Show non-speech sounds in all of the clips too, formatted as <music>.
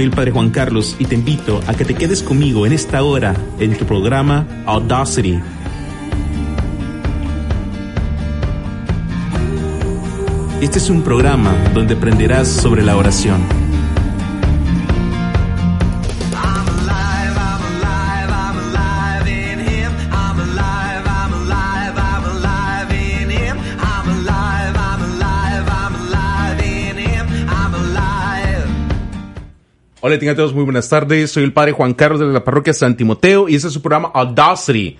Soy el Padre Juan Carlos y te invito a que te quedes conmigo en esta hora en tu programa Audacity. Este es un programa donde aprenderás sobre la oración. Hola, tengan todos muy buenas tardes. Soy el Padre Juan Carlos de la parroquia San Timoteo y este es su programa Audacity.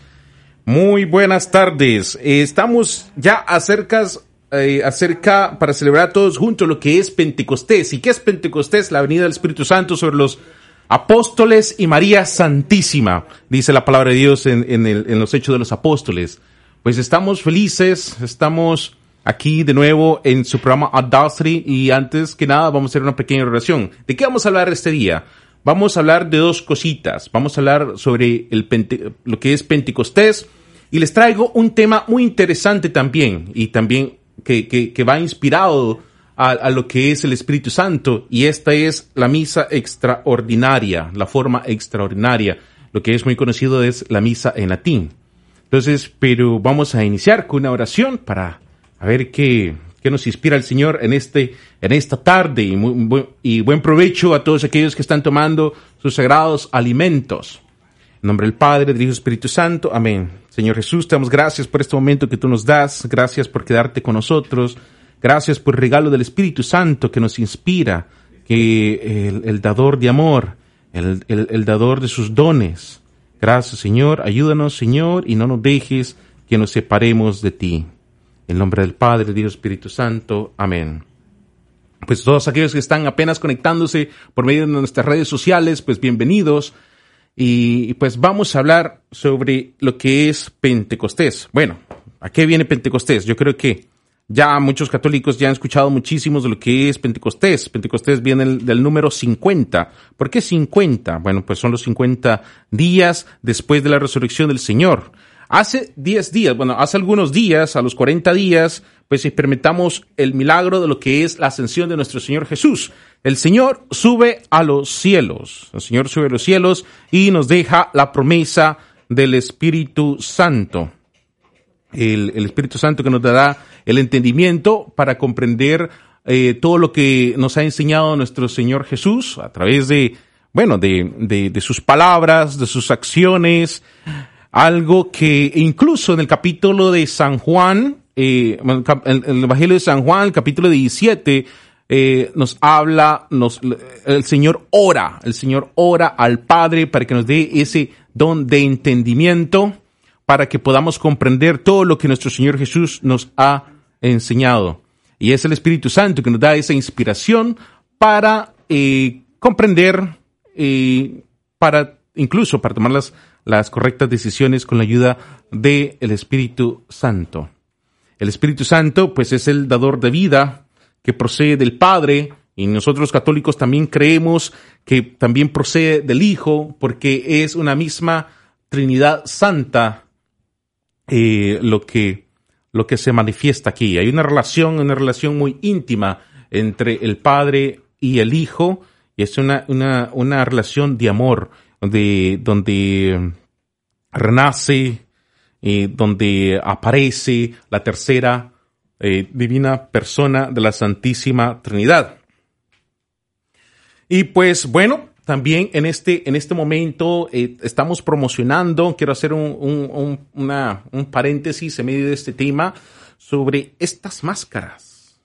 Muy buenas tardes. Eh, estamos ya acerca, eh, acerca para celebrar todos juntos lo que es Pentecostés. ¿Y qué es Pentecostés? La venida del Espíritu Santo sobre los apóstoles y María Santísima, dice la palabra de Dios en, en los hechos de los apóstoles. Pues estamos felices, estamos aquí de nuevo en su programa Audacity y antes que nada vamos a hacer una pequeña oración. ¿De qué vamos a hablar este día? Vamos a hablar de dos cositas. Vamos a hablar sobre el Pente- lo que es Pentecostés y les traigo un tema muy interesante también y también que, que- que va inspirado a, a lo que es el Espíritu Santo y esta es la misa extraordinaria, la forma extraordinaria. Lo que es muy conocido es la misa en latín. Entonces, pero vamos a iniciar con una oración para a ver qué, qué nos inspira el Señor en, este, en esta tarde y, muy- y buen provecho a todos aquellos que están tomando sus sagrados alimentos. En nombre del Padre, del Hijo Espíritu Santo. Amén. Señor Jesús, te damos gracias por este momento que tú nos das. Gracias por quedarte con nosotros. Gracias por el regalo del Espíritu Santo que nos inspira, que el, el dador de amor, el, el- el dador de sus dones. Gracias, Señor. Ayúdanos, Señor, y no nos dejes que nos separemos de ti. En nombre del Padre, del del Espíritu Santo. Amén pues todos aquellos que están apenas conectándose por medio de nuestras redes sociales, pues bienvenidos. Y pues vamos a hablar sobre lo que es Pentecostés. Bueno, ¿a qué viene Pentecostés? Yo creo que ya muchos católicos ya han escuchado muchísimos de lo que es Pentecostés. Pentecostés viene del, del número 50. ¿Por qué 50? Bueno, pues son los 50 días después de la resurrección del Señor. Hace 10 días, bueno, hace algunos días, a los 40 días, pues experimentamos el milagro de lo que es la ascensión de nuestro Señor Jesús. El Señor sube a los cielos, el Señor sube a los cielos y nos deja la promesa del Espíritu Santo. El, el Espíritu Santo que nos dará el entendimiento para comprender eh, todo lo que nos ha enseñado nuestro Señor Jesús a través de, bueno, de, de, de sus palabras, de sus acciones, algo que incluso en el capítulo de San Juan, eh, el Evangelio de San Juan, el capítulo 17, eh, nos habla, nos, el Señor ora, el Señor ora al Padre para que nos dé ese don de entendimiento, para que podamos comprender todo lo que nuestro Señor Jesús nos ha enseñado. Y es el Espíritu Santo que nos da esa inspiración para eh, comprender, eh, para incluso para tomar las, las correctas decisiones con la ayuda del Espíritu Santo. El Espíritu Santo, pues, es el dador de vida que procede del Padre, y nosotros católicos también creemos que también procede del Hijo, porque es una misma Trinidad Santa eh, lo que lo que se manifiesta aquí. Hay una relación, una relación muy íntima entre el Padre y el Hijo, y es una, una, una relación de amor, donde, donde renace, eh, donde aparece la tercera eh, divina persona de la Santísima Trinidad. Y pues bueno, también en este, en este momento eh, estamos promocionando, quiero hacer un, un, una, un paréntesis en medio de este tema sobre estas máscaras.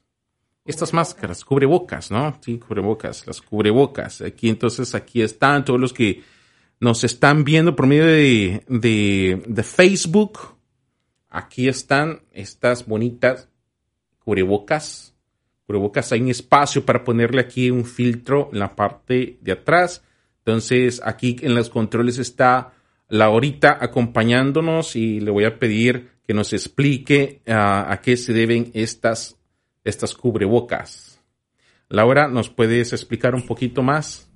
Estas máscaras, cubrebocas, ¿no? Sí, cubrebocas, las cubrebocas. Aquí entonces, aquí están todos los que nos están viendo por medio de, Facebook. Aquí están estas bonitas cubrebocas cubrebocas hay un espacio para ponerle aquí un filtro en la parte de atrás. Entonces aquí en los controles está Laurita acompañándonos y le voy a pedir que nos explique uh, a qué se deben estas, estas cubrebocas. Laura, ¿nos puedes explicar un poquito más?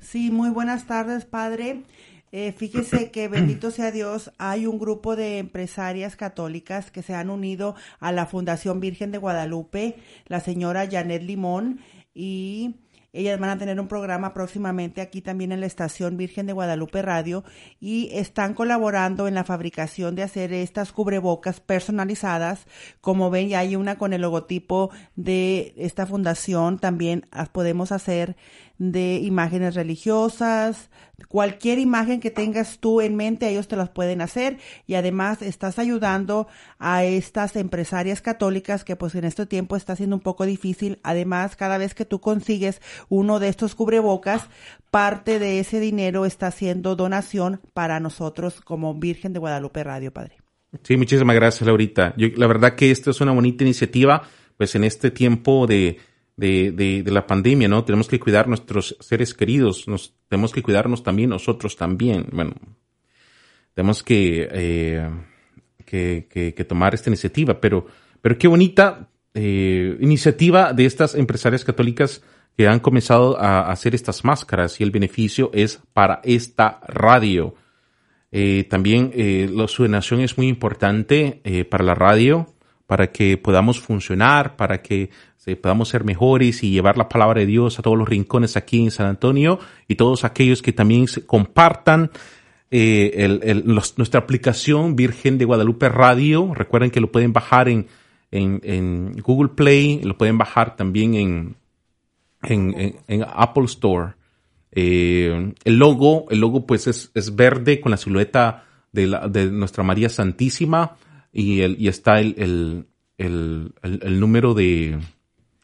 Sí, muy buenas tardes, padre. Eh, fíjese que <clears throat> bendito sea Dios, hay un grupo de empresarias católicas que se han unido a la Fundación Virgen de Guadalupe, la señora Janet Limón y ellas van a tener un programa próximamente aquí también en la estación Virgen de Guadalupe Radio y están colaborando en la fabricación de hacer estas cubrebocas personalizadas. Como ven, ya hay una con el logotipo de esta fundación. También las podemos hacer de imágenes religiosas, cualquier imagen que tengas tú en mente, ellos te las pueden hacer y además estás ayudando a estas empresarias católicas que pues en este tiempo está siendo un poco difícil. Además, cada vez que tú consigues uno de estos cubrebocas, parte de ese dinero está haciendo donación para nosotros como Virgen de Guadalupe Radio, Padre. Sí, muchísimas gracias, Laurita. Yo, la verdad que esto es una bonita iniciativa, pues en este tiempo de, de, de, la pandemia, ¿no? Tenemos que cuidar nuestros seres queridos, tenemos que cuidarnos también nosotros también. Bueno, tenemos que, eh, que, que, que, tomar esta iniciativa, pero, pero qué bonita eh, iniciativa de estas empresarias católicas que han comenzado a hacer estas máscaras y el beneficio es para esta radio. Eh, también la, su es muy importante para la radio, para que podamos funcionar, para que podamos ser mejores y llevar la palabra de Dios a todos los rincones aquí en San Antonio y todos aquellos que también compartan eh, nuestra aplicación Virgen de Guadalupe Radio. Recuerden que lo pueden bajar en, Google Play, lo pueden bajar también en, Apple Store. Eh, el logo, el logo pues es, verde con la silueta de nuestra María Santísima y, el, y está el, el, el, el número de,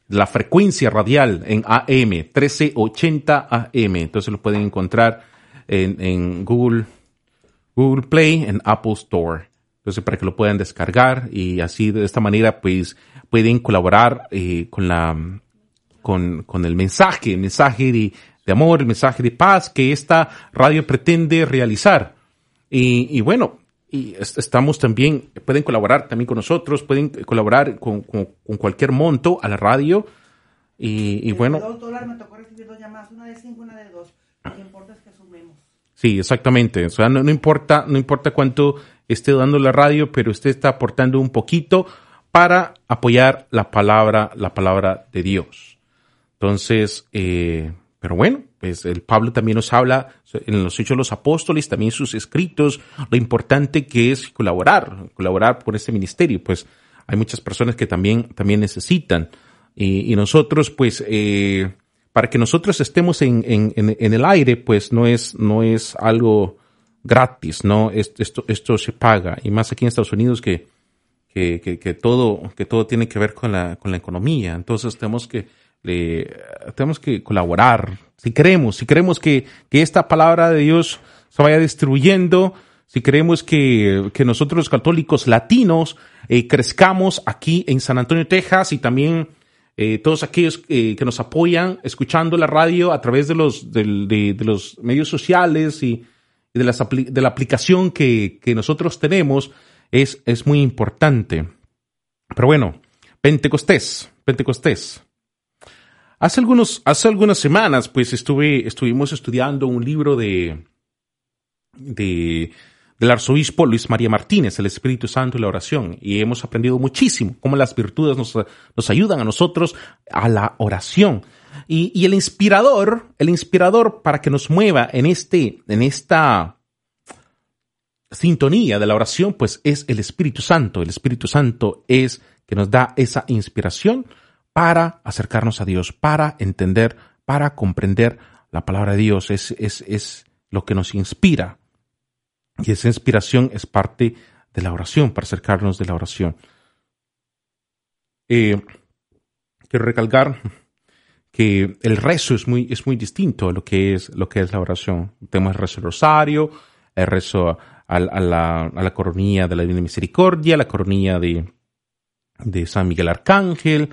la frecuencia radial en AM, 1380 AM. Entonces lo pueden encontrar en, en, Google, Google Play, en Apple Store. Entonces para que lo puedan descargar y así de esta manera pues pueden colaborar eh, con la con, con el mensaje, el mensaje de, de, amor, el mensaje de paz que esta radio pretende realizar. Y, y bueno, y estamos también, pueden colaborar también con nosotros, pueden colaborar con, con, con cualquier monto a la radio. Y, y bueno. Dos dólares me tocó recibir dos llamadas, una de cinco, una de dos. Lo que importa es que sumemos. Sí, exactamente. O sea, no, no, importa, no importa cuánto esté dando la radio, pero usted está aportando un poquito para apoyar la palabra, la palabra de Dios. Entonces, eh, pero bueno, pues el Pablo también nos habla en los Hechos de los Apóstoles, también sus escritos, lo importante que es colaborar, colaborar por este ministerio. Pues hay muchas personas que también, también necesitan. Y, nosotros, pues, eh, para que nosotros estemos en, en, el aire, pues no es, no es algo gratis, ¿no? Esto, esto se paga. Y más aquí en Estados Unidos que, que, que, todo, que todo tiene que ver con la, con la economía. Entonces tenemos que, tenemos que colaborar. Si queremos, si queremos que, que esta palabra de Dios se vaya distribuyendo, si queremos que, que nosotros los católicos latinos eh, crezcamos aquí en San Antonio, Texas y también eh, todos aquellos eh, que nos apoyan escuchando la radio a través de los, de, de, los medios sociales y, y de, las de, la aplicación que, que nosotros tenemos es, es muy importante. Pero bueno, Pentecostés, Pentecostés. Hace, algunos, hace algunas semanas, pues estuve, estuvimos estudiando un libro de, de, del arzobispo Luis María Martínez, el Espíritu Santo y la oración, y hemos aprendido muchísimo cómo las virtudes nos, nos ayudan a nosotros a la oración. Y, y, el inspirador, el inspirador para que nos mueva en este, en esta sintonía de la oración, pues es el Espíritu Santo. El Espíritu Santo es que nos da esa inspiración para acercarnos a Dios, para entender, para comprender la palabra de Dios. Es, es, es lo que nos inspira. Y esa inspiración es parte de la oración, para acercarnos de la oración. Eh, quiero recalcar que el rezo es muy, es muy distinto a lo que es, lo que es la oración. Tenemos el rezo rosario, el rezo a, a, la, a la coronilla de la Divina Misericordia, la coronilla de, de San Miguel Arcángel,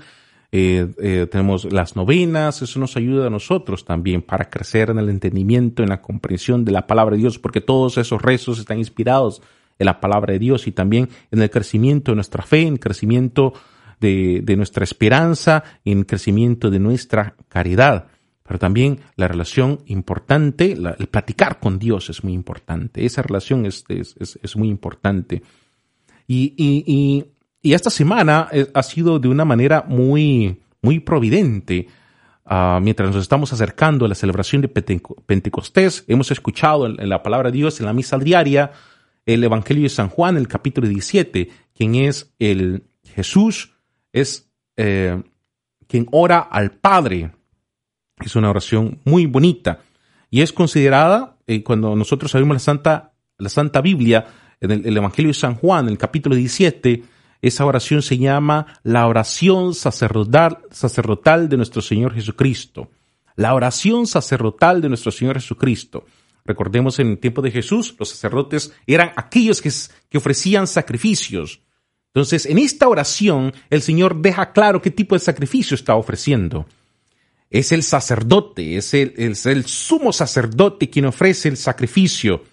eh, eh, tenemos las novenas, eso nos ayuda a nosotros también para crecer en el entendimiento, en la comprensión de la palabra de Dios, porque todos esos rezos están inspirados en la palabra de Dios y también en el crecimiento de nuestra fe, en el crecimiento de, nuestra esperanza, en el crecimiento de nuestra caridad. pero también la relación importante, el platicar con Dios es muy importante. Esa relación es, es, es- es muy importante. Y, y, y, y esta semana eh, ha sido de una manera muy, muy providente. Ah, mientras nos estamos acercando a la celebración de Penteco- Pentecostés, hemos escuchado la palabra de Dios en la misa diaria el Evangelio de San Juan, el capítulo 17, quien es el Jesús, es eh, quien ora al Padre. Es una oración muy bonita y es considerada, eh, cuando nosotros abrimos la Santa, la Santa Biblia, en el, el Evangelio de San Juan, el capítulo 17, esa oración se llama la oración sacerdotal, de nuestro Señor Jesucristo. La oración sacerdotal de nuestro Señor Jesucristo. Recordemos en el tiempo de Jesús, los sacerdotes eran aquellos que, que ofrecían sacrificios. Entonces, en esta oración, el Señor deja claro qué tipo de sacrificio está ofreciendo es el sacerdote, es el, es el sumo sacerdote quien ofrece el sacrificio.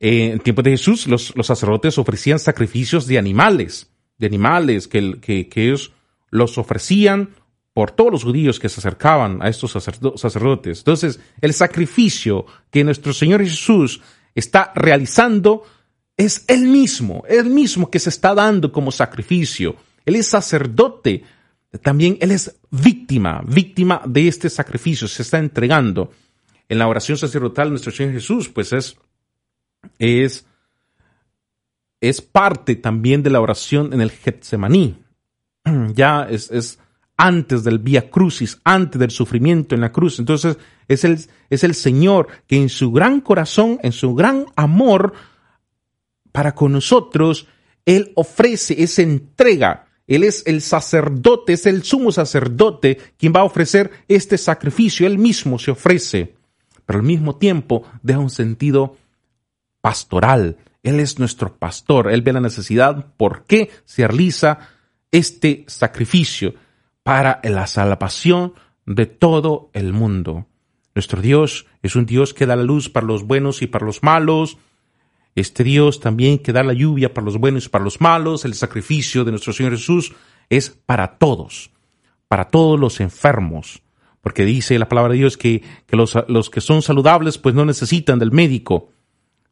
Eh, en el tiempo de Jesús, los, los sacerdotes ofrecían sacrificios de animales, de animales que, el- que, que ellos los ofrecían por todos los judíos que se acercaban a estos sacerdo- sacerdotes. Entonces, el sacrificio que nuestro Señor Jesús está realizando es Él mismo, Él mismo que se está dando como sacrificio. Él es sacerdote, también Él es víctima, víctima de este sacrificio, se está entregando. En la oración sacerdotal nuestro Señor Jesús, pues es, es, es parte también de la oración en el Getsemaní. <clears throat> Ya es, es antes del Vía Crucis, antes del sufrimiento en la cruz. Entonces es el, es el Señor que en su gran corazón, en su gran amor para con nosotros, Él ofrece esa entrega. Él es el sacerdote, es el sumo sacerdote quien va a ofrecer este sacrificio. Él mismo se ofrece, pero al mismo tiempo deja un sentido pastoral. Él es nuestro pastor. Él ve la necesidad por qué se realiza este sacrificio para la salvación de todo el mundo. Nuestro Dios es un Dios que da la luz para los buenos y para los malos. Este Dios también que da la lluvia para los buenos y para los malos. El sacrificio de nuestro Señor Jesús es para todos, para todos los enfermos. Porque dice la palabra de Dios que, que los, los que son saludables pues no necesitan del médico,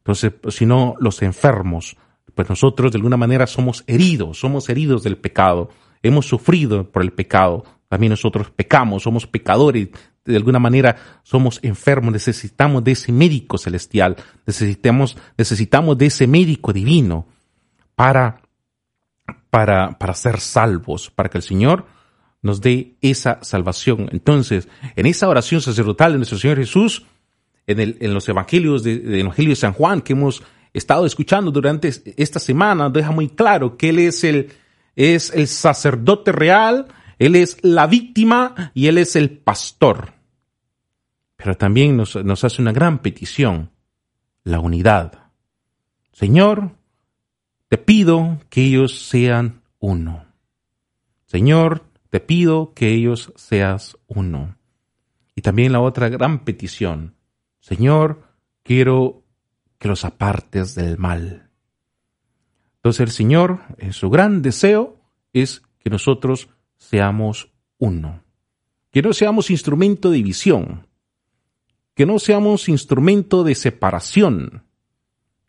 entonces, sino los enfermos. Pues nosotros de alguna manera somos heridos, somos heridos del pecado, hemos sufrido por el pecado, también nosotros pecamos, somos pecadores, de alguna manera somos enfermos, necesitamos de ese médico celestial, necesitamos, necesitamos de ese médico divino para, para, para ser salvos, para que el Señor nos dé esa salvación. Entonces, en esa oración sacerdotal de nuestro Señor Jesús, en, los evangelios de, Evangelio de San Juan que hemos estado escuchando durante esta semana, deja muy claro que Él es el, es el sacerdote real, Él es la víctima y Él es el pastor. Pero también nos hace una gran petición, la unidad. Señor, te pido que ellos sean uno. Señor, te pido que ellos seas uno. Y también la otra gran petición, Señor, quiero que los apartes del mal. Entonces el Señor, en su gran deseo, es que nosotros seamos uno. Que no seamos instrumento de división. Que no seamos instrumento de separación.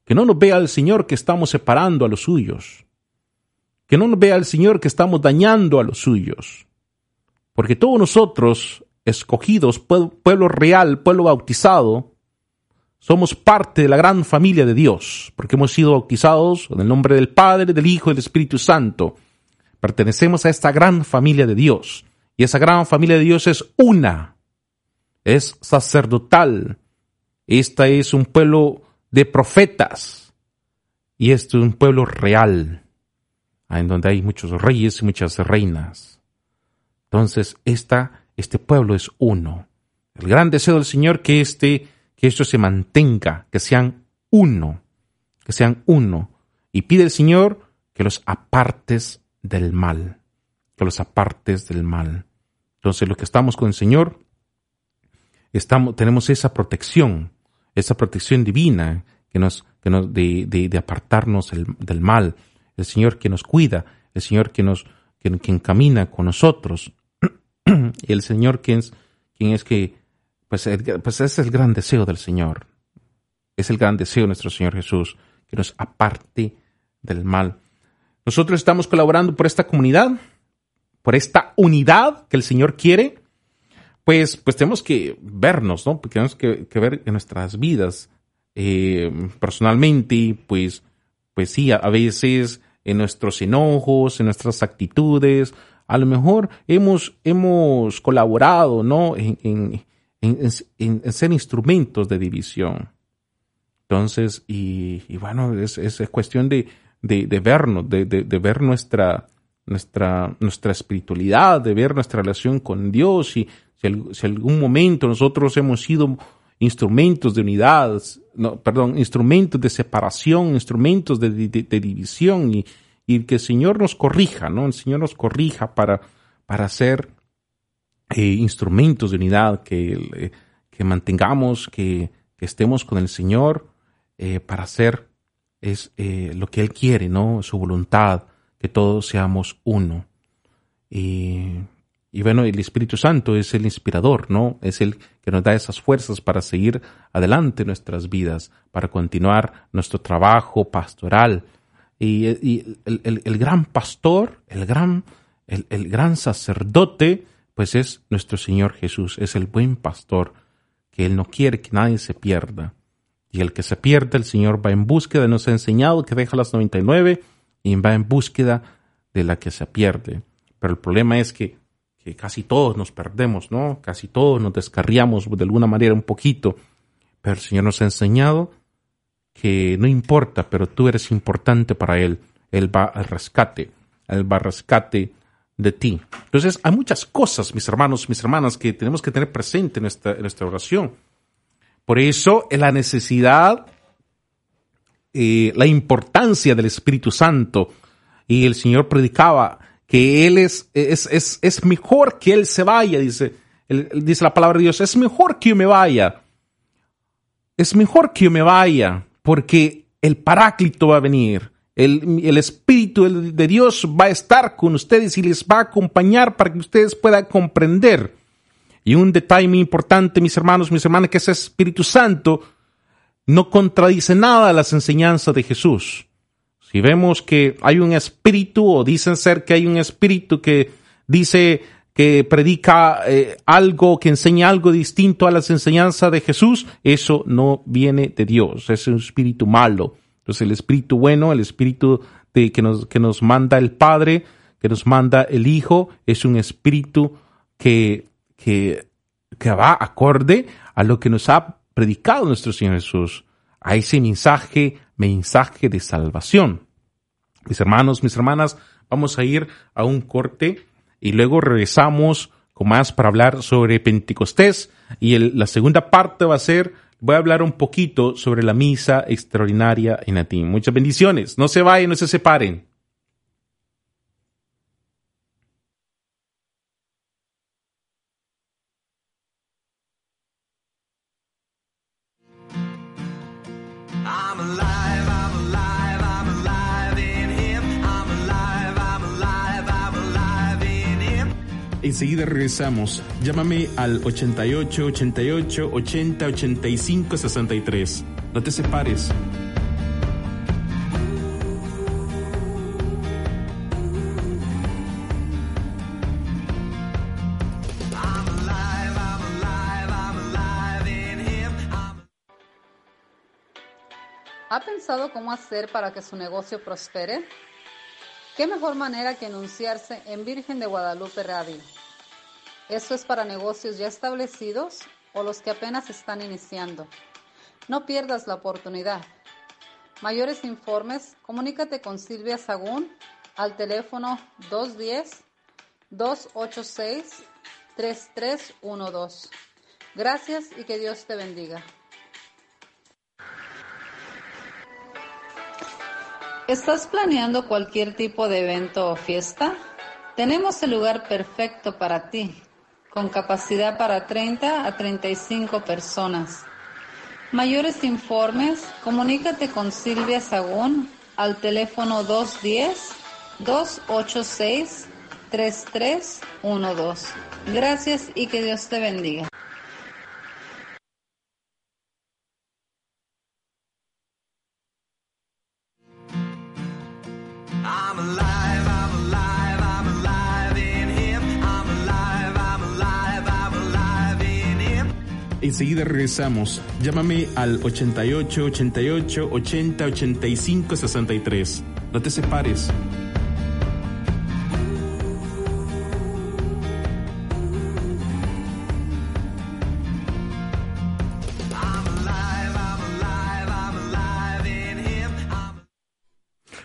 Que no nos vea el Señor que estamos separando a los suyos. Que no nos vea el Señor que estamos dañando a los suyos. Porque todos nosotros, escogidos, pueblo real, pueblo bautizado, somos parte de la gran familia de Dios, porque hemos sido bautizados en el nombre del Padre, del Hijo y del Espíritu Santo. Pertenecemos a esta gran familia de Dios. Y esa gran familia de Dios es una, es sacerdotal. Esta es un pueblo de profetas. Y este es un pueblo real, en donde hay muchos reyes y muchas reinas. Entonces, esta, este pueblo es uno. El gran deseo del Señor que este que esto se mantenga, que sean uno, que sean uno. Y pide el Señor que los apartes del mal, que los apartes del mal. Entonces, los que estamos con el Señor, tenemos esa protección, esa protección divina que nos, de, apartarnos el, del mal. El Señor que nos cuida, el Señor que nos, que, quien camina con nosotros, <clears throat> y el Señor quien es, quien es que pues, el- pues es el gran deseo del Señor. Es el gran deseo de nuestro Señor Jesús, que nos aparte del mal. Nosotros estamos colaborando por esta comunidad, por esta unidad que el Señor quiere, pues, pues tenemos que vernos, ¿no? Porque tenemos que, que ver en nuestras vidas eh, personalmente, pues, pues sí, a veces en nuestros enojos, en nuestras actitudes, a lo mejor hemos, hemos colaborado, ¿no? En, en, en- en- en ser instrumentos de división. Entonces, y, bueno, es, es cuestión de, vernos, de, ver nuestra, nuestra, nuestra espiritualidad, de ver nuestra relación con Dios y si, si algún momento nosotros hemos sido instrumentos de unidad, no, perdón, instrumentos de separación, instrumentos de- de división y, y que el Señor nos corrija, ¿no? El Señor nos corrija para, para ser eh, instrumentos de unidad, que, eh, que mantengamos, que, estemos con el Señor eh, para hacer es lo que Él quiere, ¿no? Su voluntad, que todos seamos uno. Y, y bueno, el Espíritu Santo es el inspirador, ¿no? Es el que nos da esas fuerzas para seguir adelante nuestras vidas, para continuar nuestro trabajo pastoral. Y, el- el gran pastor, el gran, el, el gran sacerdote, pues es nuestro Señor Jesús, es el buen pastor, que Él no quiere que nadie se pierda. Y el que se pierde, el Señor va en búsqueda, nos ha enseñado que deja las 99 y va en búsqueda de la que se pierde. Pero el problema es que, que casi todos nos perdemos, ¿no? Casi todos nos descarriamos de alguna manera un poquito. Pero el Señor nos ha enseñado que no importa, pero tú eres importante para Él. Él va al rescate, Él va al rescate de ti. Entonces, hay muchas cosas, mis hermanos, mis hermanas, que tenemos que tener presente en nuestra, en nuestra oración. Por eso, en la necesidad, eh, la importancia del Espíritu Santo. Y el Señor predicaba que Él es, es, es, es mejor que Él se vaya, dice, dice la palabra de Dios, es mejor que yo me vaya. Es mejor que yo me vaya, porque el Paráclito va a venir. El, el Espíritu de Dios va a estar con ustedes y les va a acompañar para que ustedes puedan comprender. Y un detalle muy importante, mis hermanos, mis hermanas, que ese Espíritu Santo no contradice nada a las enseñanzas de Jesús. Si vemos que hay un espíritu, o dicen ser que hay un espíritu que dice que predica eh, algo, que enseña algo distinto a las enseñanzas de Jesús, eso no viene de Dios, es un espíritu malo. Entonces el espíritu bueno, el espíritu de, que, nos, que nos manda el Padre, que nos manda el Hijo, es un espíritu que, que, que va acorde a lo que nos ha predicado nuestro Señor Jesús, a ese mensaje, mensaje de salvación. Mis hermanos, mis hermanas, vamos a ir a un corte y luego regresamos con más para hablar sobre Pentecostés y el- la segunda parte va a ser, voy a hablar un poquito sobre la misa extraordinaria en latín. Muchas bendiciones, no se vayan, no se separen. Enseguida regresamos. Llámame al 88 88 80 85 63. No te separes. ¿Ha pensado cómo hacer para que su negocio prospere? ¿Qué mejor manera que anunciarse en Virgen de Guadalupe Radio? ¿Eso es para negocios ya establecidos o los que apenas están iniciando? No pierdas la oportunidad. Mayores informes, comunícate con Silvia Sagún al teléfono 210-286-3312. Gracias y que Dios te bendiga. ¿Estás planeando cualquier tipo de evento o fiesta? Tenemos el lugar perfecto para ti, con capacidad para 30 a 35 personas. Mayores informes, comunícate con Silvia Sagún al teléfono 210-286-3312. Gracias y que Dios te bendiga. I'm alive. Enseguida regresamos. Llámame al 88 88 80 85 63. No te separes.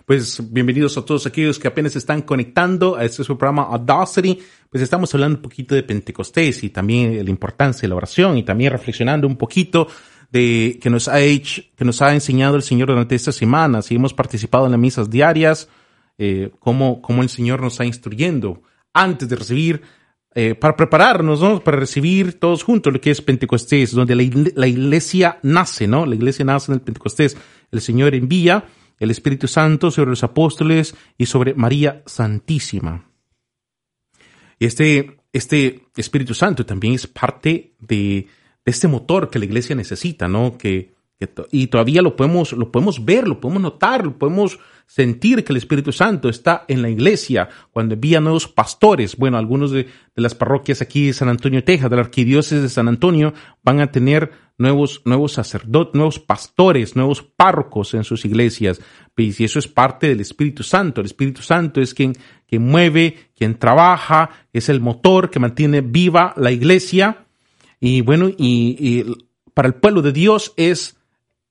Pues bienvenidos a todos aquellos que apenas están conectando a este su programa Audacity. Pues estamos hablando un poquito de Pentecostés y también la importancia de la oración y también reflexionando un poquito de que nos ha hecho, que nos ha enseñado el Señor durante estas semanas y hemos participado en las misas diarias, eh, cómo, cómo el Señor nos está instruyendo antes de recibir, eh, para prepararnos, ¿no? Para recibir todos juntos lo que es Pentecostés, donde la, la iglesia nace, ¿no? La iglesia nace en el Pentecostés. El Señor envía el Espíritu Santo sobre los apóstoles y sobre María Santísima. Y este, este Espíritu Santo también es parte de, este motor que la iglesia necesita, ¿no? Que, que y todavía lo podemos, lo podemos ver, lo podemos notar, lo podemos sentir que el Espíritu Santo está en la iglesia cuando envía nuevos pastores. Bueno, algunos de, de las parroquias aquí de San Antonio, Texas, de la arquidiócesis de San Antonio, van a tener nuevos, nuevos sacerdotes, nuevos pastores, nuevos párrocos en sus iglesias. Y eso es parte del Espíritu Santo. El Espíritu Santo es quien, mueve, quien trabaja, es el motor que mantiene viva la iglesia. Y bueno, y para el pueblo de Dios es,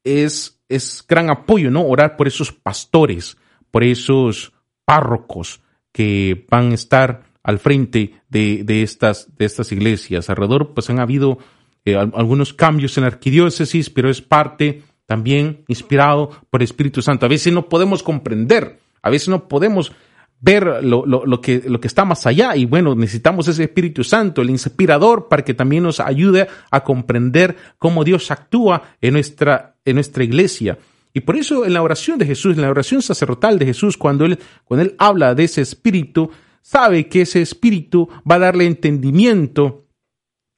es, es gran apoyo, ¿no? Orar por esos pastores, por esos párrocos que van a estar al frente de, de estas, de estas iglesias. Alrededor, pues han habido eh, al- algunos cambios en la arquidiócesis, pero es parte también inspirado por el Espíritu Santo. A veces no podemos comprender, a veces no podemos ver lo, lo, lo que, lo que está más allá y bueno, necesitamos ese Espíritu Santo, el inspirador, para que también nos ayude a comprender cómo Dios actúa en nuestra, en nuestra iglesia. Y por eso en la oración de Jesús, en la oración sacerdotal de Jesús, cuando él, cuando él habla de ese Espíritu, sabe que ese Espíritu va a darle entendimiento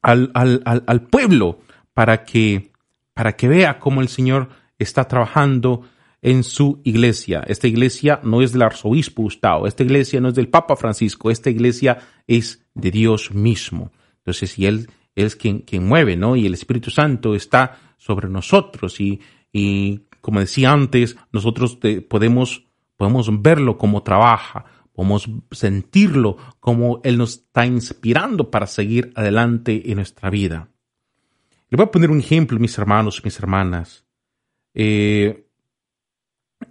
al, al, al, pueblo para que, para que vea cómo el Señor está trabajando en su iglesia. Esta iglesia no es del arzobispo Gustavo, esta iglesia no es del Papa Francisco, esta iglesia es de Dios mismo. Entonces, y Él, él es quien, quien mueve, ¿no? Y el Espíritu Santo está sobre nosotros y, y como decía antes, nosotros podemos, podemos verlo como trabaja, podemos sentirlo como Él nos está inspirando para seguir adelante en nuestra vida. Le voy a poner un ejemplo, mis hermanos mis hermanas. Eh,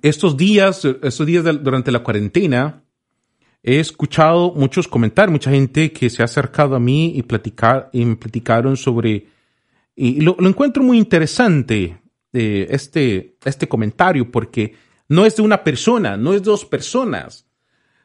estos días, estos días durante la cuarentena, he escuchado muchos comentarios, mucha gente que se ha acercado a mí y, platicar, y me platicaron sobre, y lo, encuentro muy interesante eh, este, este comentario, porque no es de una persona, no es de dos personas.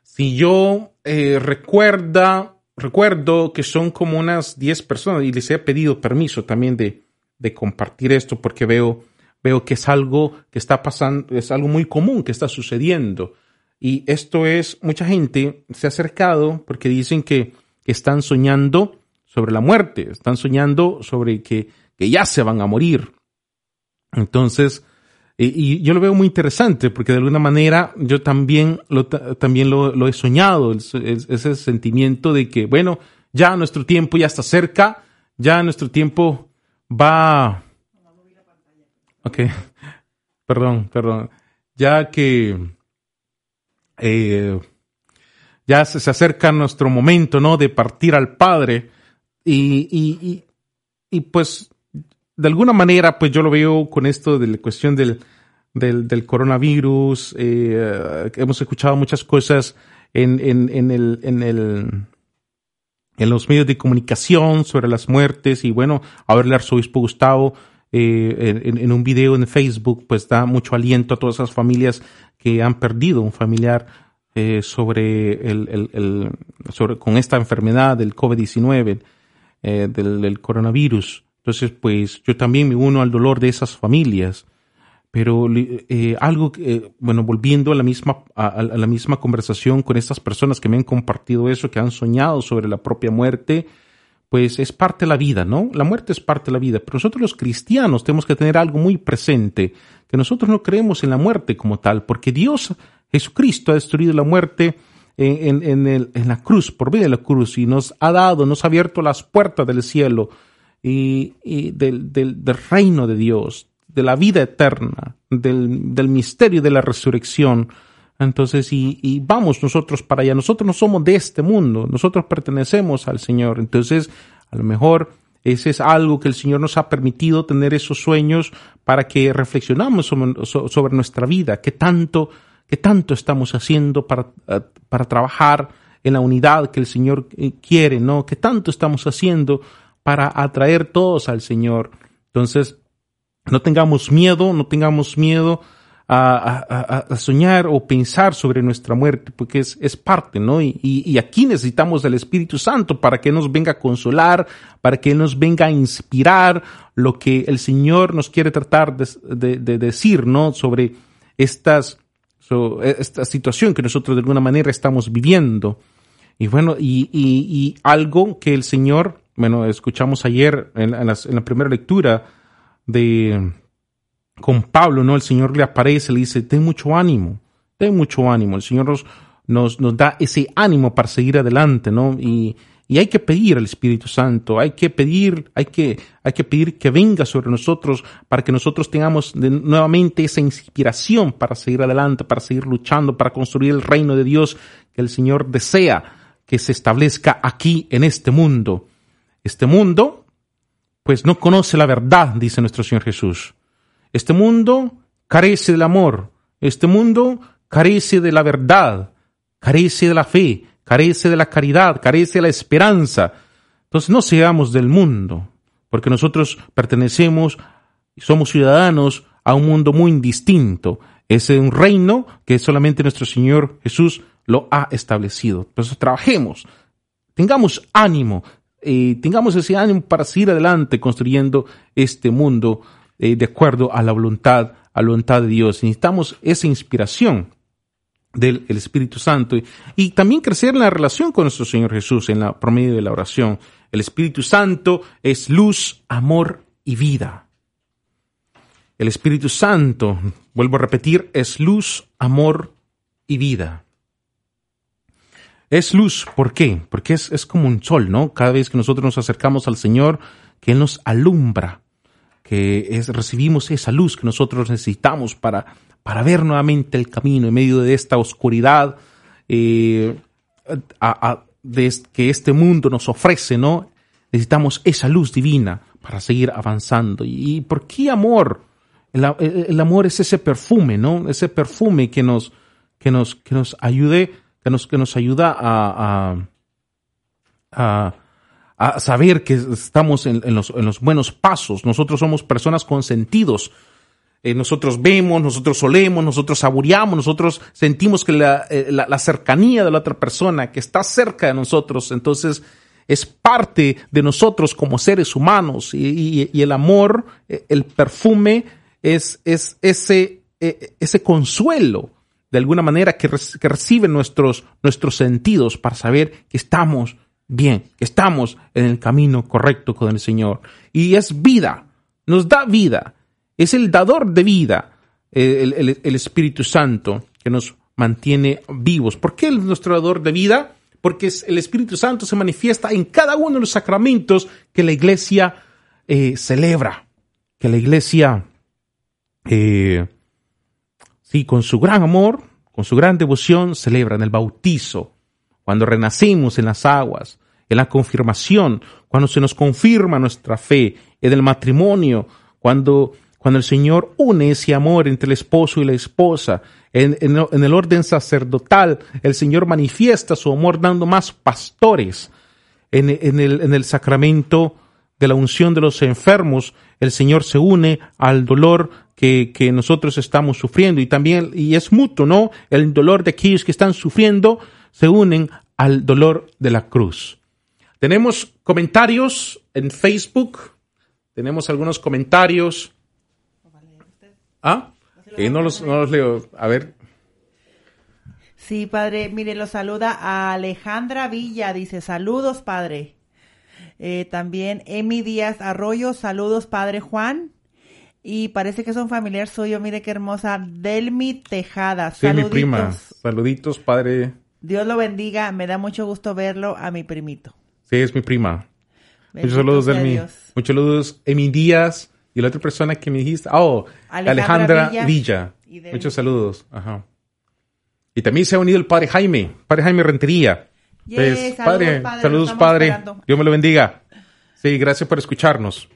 Si yo eh, recuerda, recuerdo que son como unas 10 personas y les he pedido permiso también de, de compartir esto porque veo, veo que es algo que está pasando, es algo muy común que está sucediendo. Y esto es, mucha gente se ha acercado porque dicen que, que están soñando sobre la muerte, están soñando sobre que, que ya se van a morir. Entonces, y, yo lo veo muy interesante porque de alguna manera yo también lo, ta- también lo, he soñado, es- es- ese sentimiento de que, bueno, ya nuestro tiempo ya está cerca, ya nuestro tiempo va... Ok, <laughs> perdón, perdón. Ya que eh, ya se, se acerca nuestro momento, ¿no? De partir al Padre y, y, y, pues de alguna manera, pues yo lo veo con esto de la cuestión del, del, coronavirus. eh, hemos escuchado muchas cosas en, en, en, el, en, el, en los medios de comunicación sobre las muertes. Y bueno, a ver el arzobispo Gustavo eh, en, en un video en Facebook, pues da mucho aliento a todas esas familias que han perdido un familiar eh, sobre el, el, el- sobre, con esta enfermedad del COVID-19, eh, del, coronavirus. Entonces, pues yo también me uno al dolor de esas familias. Pero eh, algo, que, eh, bueno, volviendo a la, misma, a la misma conversación con estas personas que me han compartido eso, que han soñado sobre la propia muerte, pues es parte de la vida, ¿no? La muerte es parte de la vida, pero nosotros los cristianos tenemos que tener algo muy presente, que nosotros no creemos en la muerte como tal, porque Dios Jesucristo ha destruido la muerte en, en- el- en la cruz, por medio de la cruz, y nos ha dado, nos ha abierto las puertas del cielo y, del, del- reino de Dios, de la vida eterna, del, del misterio de la resurrección. Entonces, y, y vamos nosotros para allá. Nosotros no somos de este mundo, nosotros pertenecemos al Señor. Entonces, a lo mejor ese es algo que el Señor nos ha permitido tener esos sueños para que reflexionamos sobre, so- sobre nuestra vida, qué tanto, qué tanto estamos haciendo para, eh, para trabajar en la unidad que el Señor eh, quiere, ¿no? ¿Qué tanto estamos haciendo para atraer todos al Señor? Entonces, no tengamos miedo, no tengamos miedo a, a- a- soñar o pensar sobre nuestra muerte, porque es, es parte, ¿no? Y, y- y aquí necesitamos del Espíritu Santo para que nos venga a consolar, para que nos venga a inspirar lo que el Señor nos quiere tratar de, de- de decir, ¿no? Sobre estas, so- esta situación que nosotros de alguna manera estamos viviendo. Y bueno, y, y- y algo que el Señor, bueno, escuchamos ayer en, en las- en la primera lectura de con Pablo, ¿no? El Señor le aparece, le dice, ten mucho ánimo, ten mucho ánimo. El Señor nos, nos, nos da ese ánimo para seguir adelante, ¿no? Y, y hay que pedir al Espíritu Santo, hay que pedir, hay que, hay que pedir que venga sobre nosotros para que nosotros tengamos nuevamente esa inspiración para seguir adelante, para seguir luchando, para construir el reino de Dios que el Señor desea que se establezca aquí en este mundo. Este mundo, pues no conoce la verdad, dice nuestro Señor Jesús. Este mundo carece del amor. Este mundo carece de la verdad, carece de la fe, carece de la caridad, carece de la esperanza. Entonces no seamos del mundo, porque nosotros pertenecemos y somos ciudadanos a un mundo muy distinto. Es un reino que solamente nuestro Señor Jesús lo ha establecido. Entonces trabajemos, tengamos ánimo, eh, tengamos ese ánimo para seguir adelante construyendo este mundo eh, de acuerdo a la voluntad, a la voluntad de Dios. Necesitamos esa inspiración del el Espíritu Santo y, también crecer en la relación con nuestro Señor Jesús en la promedio de la oración. El Espíritu Santo es luz, amor y vida. El Espíritu Santo, vuelvo a repetir, es luz, amor y vida. Es luz, ¿por qué? Porque es, es como un sol, ¿no? Cada vez que nosotros nos acercamos al Señor, que Él nos alumbra, que es, recibimos esa luz que nosotros necesitamos para, para ver nuevamente el camino en medio de esta oscuridad eh, que este mundo nos ofrece, ¿no? Necesitamos esa luz divina para seguir avanzando. ¿Y por qué amor? El, amor es ese perfume, ¿no? Ese perfume que nos, que nos, que nos ayude, que nos, que nos ayuda a, a, a, saber que estamos en, en los, en los buenos pasos. Nosotros somos personas con sentidos. Eh, nosotros vemos, nosotros olemos, nosotros saboreamos, nosotros sentimos que la, eh, la- cercanía de la otra persona, que está cerca de nosotros, entonces es parte de nosotros como seres humanos y, el amor, eh, el perfume es, es ese, consuelo de alguna manera que reciben nuestros, nuestros sentidos para saber que estamos bien, que estamos en el camino correcto con el Señor. Y es vida, nos da vida, es el dador de vida, eh, el, Espíritu Santo que nos mantiene vivos. ¿Por qué es nuestro dador de vida? Porque el Espíritu Santo se manifiesta en cada uno de los sacramentos que la iglesia eh, celebra, que la iglesia eh, sí, con su gran amor, con su gran devoción, celebran el bautizo, cuando renacimos en las aguas, en la confirmación, cuando se nos confirma nuestra fe, en el matrimonio, cuando, cuando el Señor une ese amor entre el esposo y la esposa, en, el orden sacerdotal, el Señor manifiesta su amor dando más pastores, en, en el, en el sacramento de la unción de los enfermos, el Señor se une al dolor que, que nosotros estamos sufriendo y también, y es mutuo, ¿no? El dolor de aquellos que están sufriendo se unen al dolor de la cruz. Tenemos comentarios en Facebook, tenemos algunos comentarios. ¿Ah? Eh, no, los, no los leo. A ver, Sí, padre, mire, lo saluda a Alejandra Villa, dice, saludos, padre. Eh, también Emi Díaz Arroyo, saludos, padre Juan. Y parece que es un familiar suyo, mire qué hermosa, Delmi Tejada. Sí, mi Saluditos. prima. Saluditos, padre. Dios lo bendiga, me da mucho gusto verlo a mi primito. Sí, es mi prima. Muchos saludos, Delmi. Muchos saludos, Emi Díaz. Y la otra persona que me dijiste, oh, Alejandra Alejandra, Villa. Villa. Y Delmi. Muchos saludos. Ajá. Y también se ha unido el padre Jaime, padre Jaime Rentería. Yes, Pues, saludos, padre, saludos, padre. esperando. Dios me lo bendiga. Sí, gracias por escucharnos.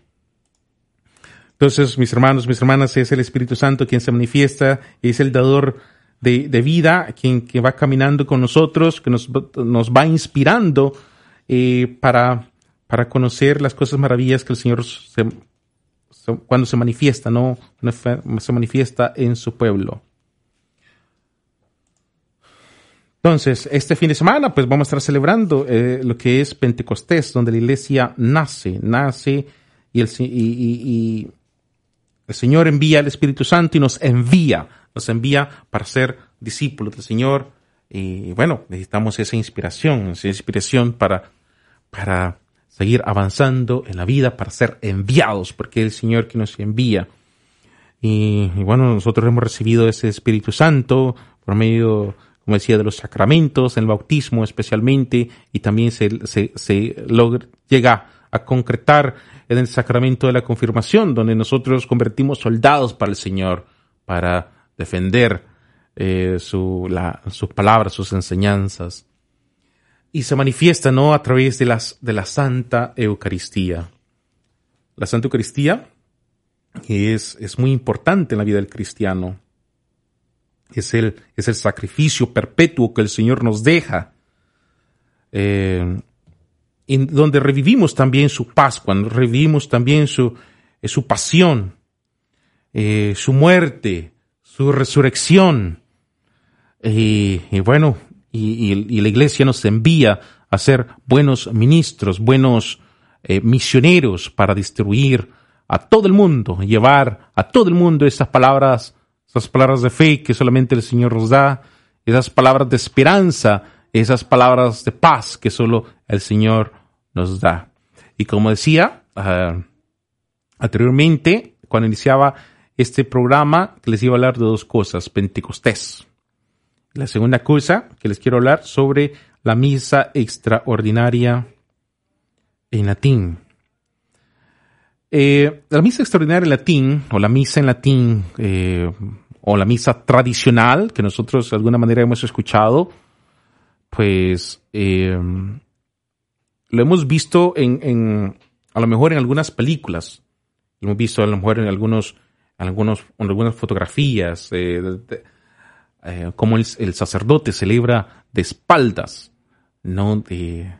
Entonces, mis hermanos, mis hermanas, es el Espíritu Santo quien se manifiesta, es el dador de, de vida, quien, que va caminando con nosotros, que nos, va- nos va inspirando eh, para, para conocer las cosas maravillas que el Señor se- se- cuando se manifiesta, ¿no? Se manifiesta en su pueblo. Entonces, este fin de semana, pues vamos a estar celebrando eh, lo que es Pentecostés, donde la iglesia nace, nace y el, Señor envía el Espíritu Santo y nos envía, nos envía para ser discípulos del Señor. Y bueno, necesitamos esa inspiración, esa inspiración para, para seguir avanzando en la vida, para ser enviados, porque es el Señor que nos envía. Y, y bueno, nosotros hemos recibido ese Espíritu Santo por medio, como decía, de los sacramentos, en el bautismo especialmente, y también se, se, se logra, llega a concretar en el sacramento de la confirmación, donde nosotros convertimos soldados para el Señor, para defender eh, su, la, sus palabras, sus enseñanzas. Y se manifiesta, ¿no?, a través de, las, de la Santa Eucaristía. La Santa Eucaristía es, es muy importante en la vida del cristiano. Es el, es el sacrificio perpetuo que el Señor nos deja, eh, en donde revivimos también su Pascua, revivimos también su, eh, su pasión, eh, su muerte, su resurrección. Y bueno, y, y- y la iglesia nos envía a ser buenos ministros, buenos eh, misioneros para distribuir a todo el mundo, llevar a todo el mundo esas palabras, esas palabras de fe que solamente el Señor nos da, esas palabras de esperanza, esas palabras de paz que solo el Señor nos da. Y como decía ah, anteriormente, cuando iniciaba este programa, les iba a hablar de dos cosas, Pentecostés. La segunda cosa que les quiero hablar sobre la misa extraordinaria en latín. Eh, la misa extraordinaria en latín, o la misa en latín, eh, o la misa tradicional, que nosotros de alguna manera hemos escuchado, pues eh, lo hemos visto en, a lo mejor en algunas películas, lo hemos visto a lo mejor en algunos, algunos, en algunas fotografías, eh, como el, sacerdote celebra de espaldas, ¿no? De,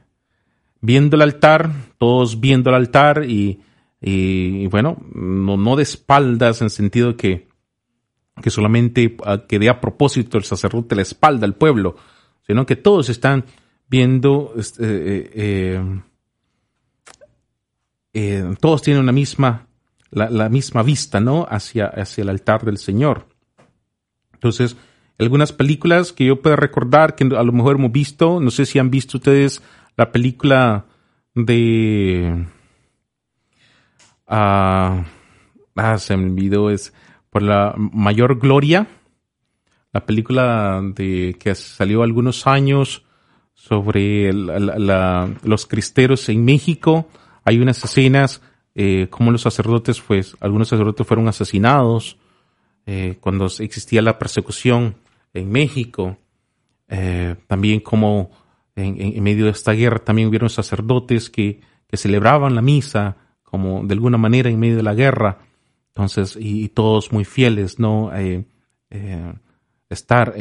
viendo el altar, todos viendo el altar y bueno, no, no de espaldas en sentido que, que solamente ah, que dé a propósito el sacerdote la espalda al pueblo, sino que todos están viendo, este, eh, eh, eh, todos tienen una misma, la, la misma vista, ¿no? Hacia, hacia el altar del Señor. Entonces, algunas películas que yo puedo recordar que a lo mejor hemos visto, no sé si han visto ustedes la película de... ah, ah, se me olvidó, es por la mayor gloria, la película de que salió algunos años sobre los cristeros en México. Hay unas escenas eh, como los sacerdotes, pues algunos sacerdotes fueron asesinados eh, cuando existía la persecución en México. Eh, también como en, medio de esta guerra también hubieron sacerdotes que, que celebraban la misa como de alguna manera en medio de la guerra. Entonces, y, todos muy fieles, ¿no? Eh, eh, estar,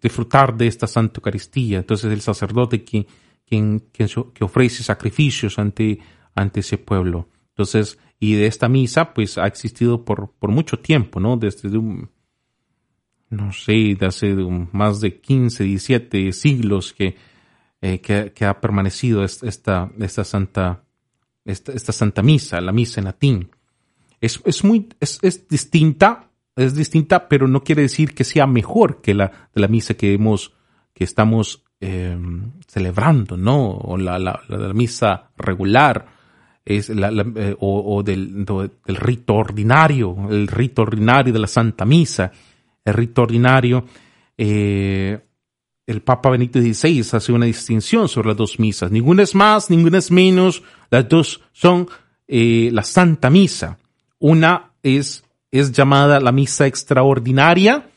disfrutar de esta Santa Eucaristía. Entonces, el sacerdote quien, quien, que ofrece sacrificios ante, ante ese pueblo. Entonces, y de esta misa, pues ha existido por, por mucho tiempo, ¿no? Desde un, no sé, de hace más de 15, 17 siglos que, eh, que, que ha permanecido es- esta, esta santa, esta, santa misa, la misa en latín. Es, es muy, es, es distinta, es distinta, pero no quiere decir que sea mejor que la, de la misa que hemos, que estamos eh, celebrando, ¿no? O la, la, misa regular. es la, eh, o, o del, del rito ordinario, el rito ordinario de la Santa Misa, el rito ordinario, eh, el Papa Benito XVI hace una distinción sobre las dos misas. Ninguna es más, ninguna es menos. Las dos son eh, la Santa Misa. Una es, es llamada la misa extraordinaria,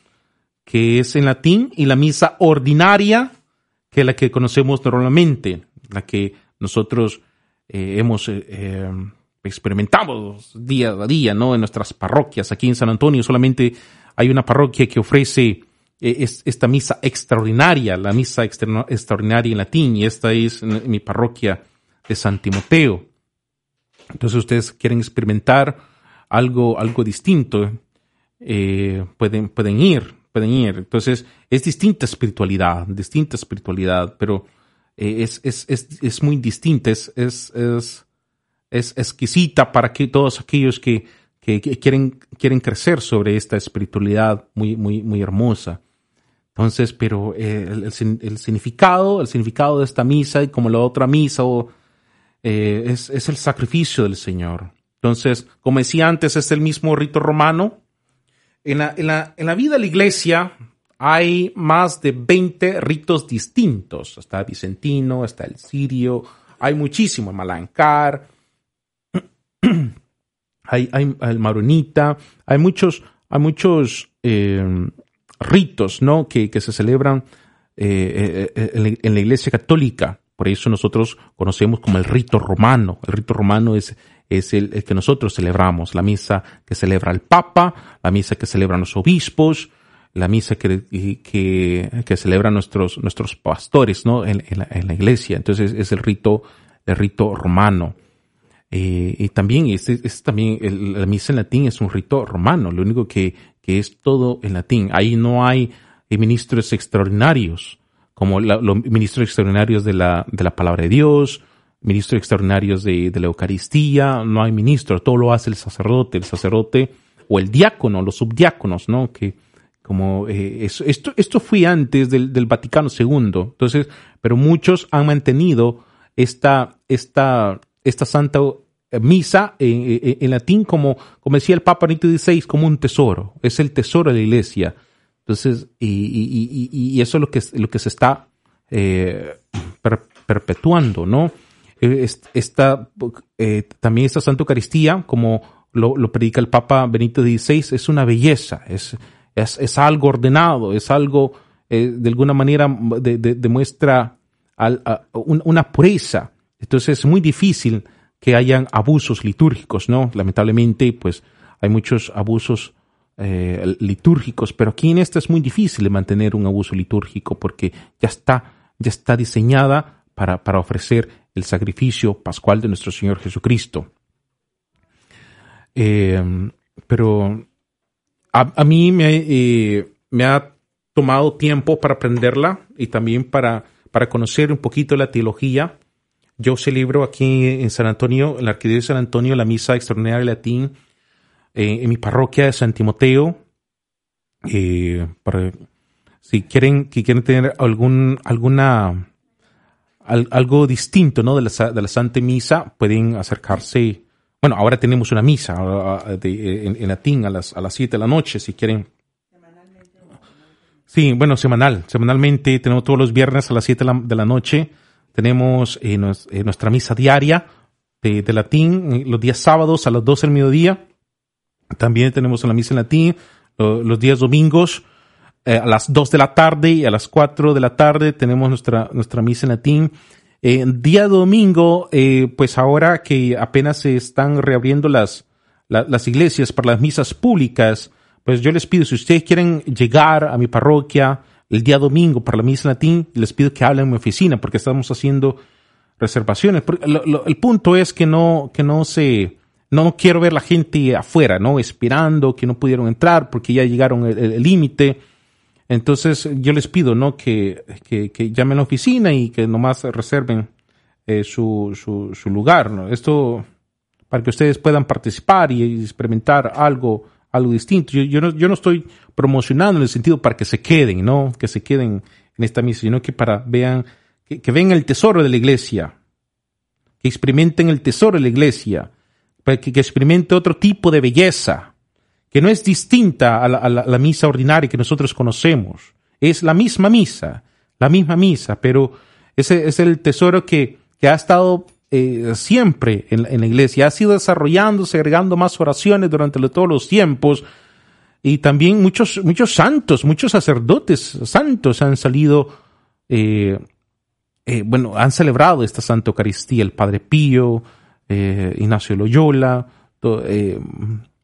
que es en latín, y la misa ordinaria, que es la que conocemos normalmente, la que nosotros eh, hemos experimentado día a día, ¿no? En nuestras parroquias. Aquí en San Antonio solamente hay una parroquia que ofrece eh, es- esta misa extraordinaria, la misa extraordinaria en latín, y esta es mi parroquia de San Timoteo. Entonces ustedes quieren experimentar algo, algo distinto, eh, pueden, pueden ir, pueden ir. Entonces es distinta espiritualidad, distinta espiritualidad, pero eh, es, es, es, es muy distinta, es, es, es, es exquisita para que todos aquellos que, que, quieren, quieren crecer sobre esta espiritualidad muy, muy, muy hermosa. Entonces, pero eh, el, el significado, el significado de esta misa y como la otra misa o, eh, es, es el sacrificio del Señor. Entonces, como decía antes, es el mismo rito romano. En la, en la, en la vida de la iglesia hay más de 20 ritos distintos. Está el Vicentino, está el Sirio, hay muchísimo, el Malancar, <clears throat> hay, hay el Maronita, hay muchos, hay muchos eh, ritos, ¿no? Que, que se celebran eh, eh, en, la, Iglesia Católica. Por eso nosotros conocemos como el rito romano. El rito romano es, es el, que nosotros celebramos. La misa que celebra el Papa, la misa que celebran los obispos, la misa que, que, que celebran nuestros, nuestros pastores, ¿no? En la, en la iglesia. Entonces es el rito, el rito romano. Eh, y también, este, este también la misa en latín es un rito romano, lo único que, que es todo en latín. Ahí no hay eh, ministros extraordinarios, como la- los ministros extraordinarios de la, de la palabra de Dios, ministros extraordinarios de, de la Eucaristía, no hay ministro, todo lo hace el sacerdote, el sacerdote o el diácono, los subdiáconos, ¿no? Que como eh, esto, esto fue antes del, del Vaticano II, entonces, pero muchos han mantenido esta, esta, esta santa misa en, en- en latín como, como decía el Papa Benito XVI, como un tesoro, es el tesoro de la iglesia. Entonces, y, y- y- y eso es lo que, lo que se está eh, per- perpetuando, ¿no? Eh, es- Esta, eh, también esta Santa Eucaristía, como lo, lo predica el Papa Benito XVI, es una belleza, es, es, es algo ordenado, es algo, eh, de alguna manera, de- de- demuestra a- un- una pureza. Entonces es muy difícil que hayan abusos litúrgicos, ¿no? Lamentablemente, pues hay muchos abusos eh, litúrgicos, pero aquí en esta es muy difícil mantener un abuso litúrgico porque ya está, ya está diseñada para, para ofrecer el sacrificio pascual de nuestro Señor Jesucristo. Eh, pero a, a mí me, eh, me ha tomado tiempo para aprenderla y también para, para conocer un poquito la teología. Yo celebro aquí en San Antonio, en la Arquidiócesis de San Antonio, la misa extraordinaria de latín eh, en mi parroquia de San Timoteo. Eh, para, si quieren, que quieren tener algún, alguna, al- algo distinto, ¿no? De la, de la Santa Misa, pueden acercarse. Bueno, ahora tenemos una misa ah, de- en, en latín a las, a las 7 de la noche, si quieren. Sí, bueno, semanal. Semanalmente tenemos todos los viernes a las 7 de la, de la noche. Tenemos eh, eh, nuestra misa diaria de, latín eh, los días sábados a las 12 del mediodía. También tenemos la misa en latín lo- los días domingos a las 2 de la tarde y a las 4 de la tarde tenemos nuestra, nuestra misa en latín. Día domingo, pues ahora que apenas se están reabriendo las, la- las iglesias para las misas públicas, pues yo les pido, si ustedes quieren llegar a mi parroquia el día domingo para la misa en latín, les pido que hablen en mi oficina porque estamos haciendo reservaciones. Lo- lo- el punto es que no, que no se, no quiero ver la gente afuera, ¿no? Esperando que no pudieron entrar porque ya llegaron el límite. Entonces yo les pido, ¿no? Que, que, que llamen a la oficina y que nomás reserven eh, su, su, su lugar, ¿no? Esto para que ustedes puedan participar y experimentar algo, algo distinto. Yo, no, estoy promocionando en el sentido para que se queden, ¿no? Que se queden en esta misa, sino que para vean, que, que vean el tesoro de la iglesia, que experimenten el tesoro de la iglesia, para que, que experimente otro tipo de belleza, que no es distinta a la misa ordinaria que nosotros conocemos. Es la misma misa, la misma misa, pero ese es el tesoro que, que ha estado eh, siempre en, la- iglesia, ha sido desarrollándose, agregando más oraciones durante todos los tiempos, y también muchos, muchos santos, muchos sacerdotes santos han salido, eh, eh, bueno, han celebrado esta Santa Eucaristía, el Padre Pío, eh, Ignacio Loyola,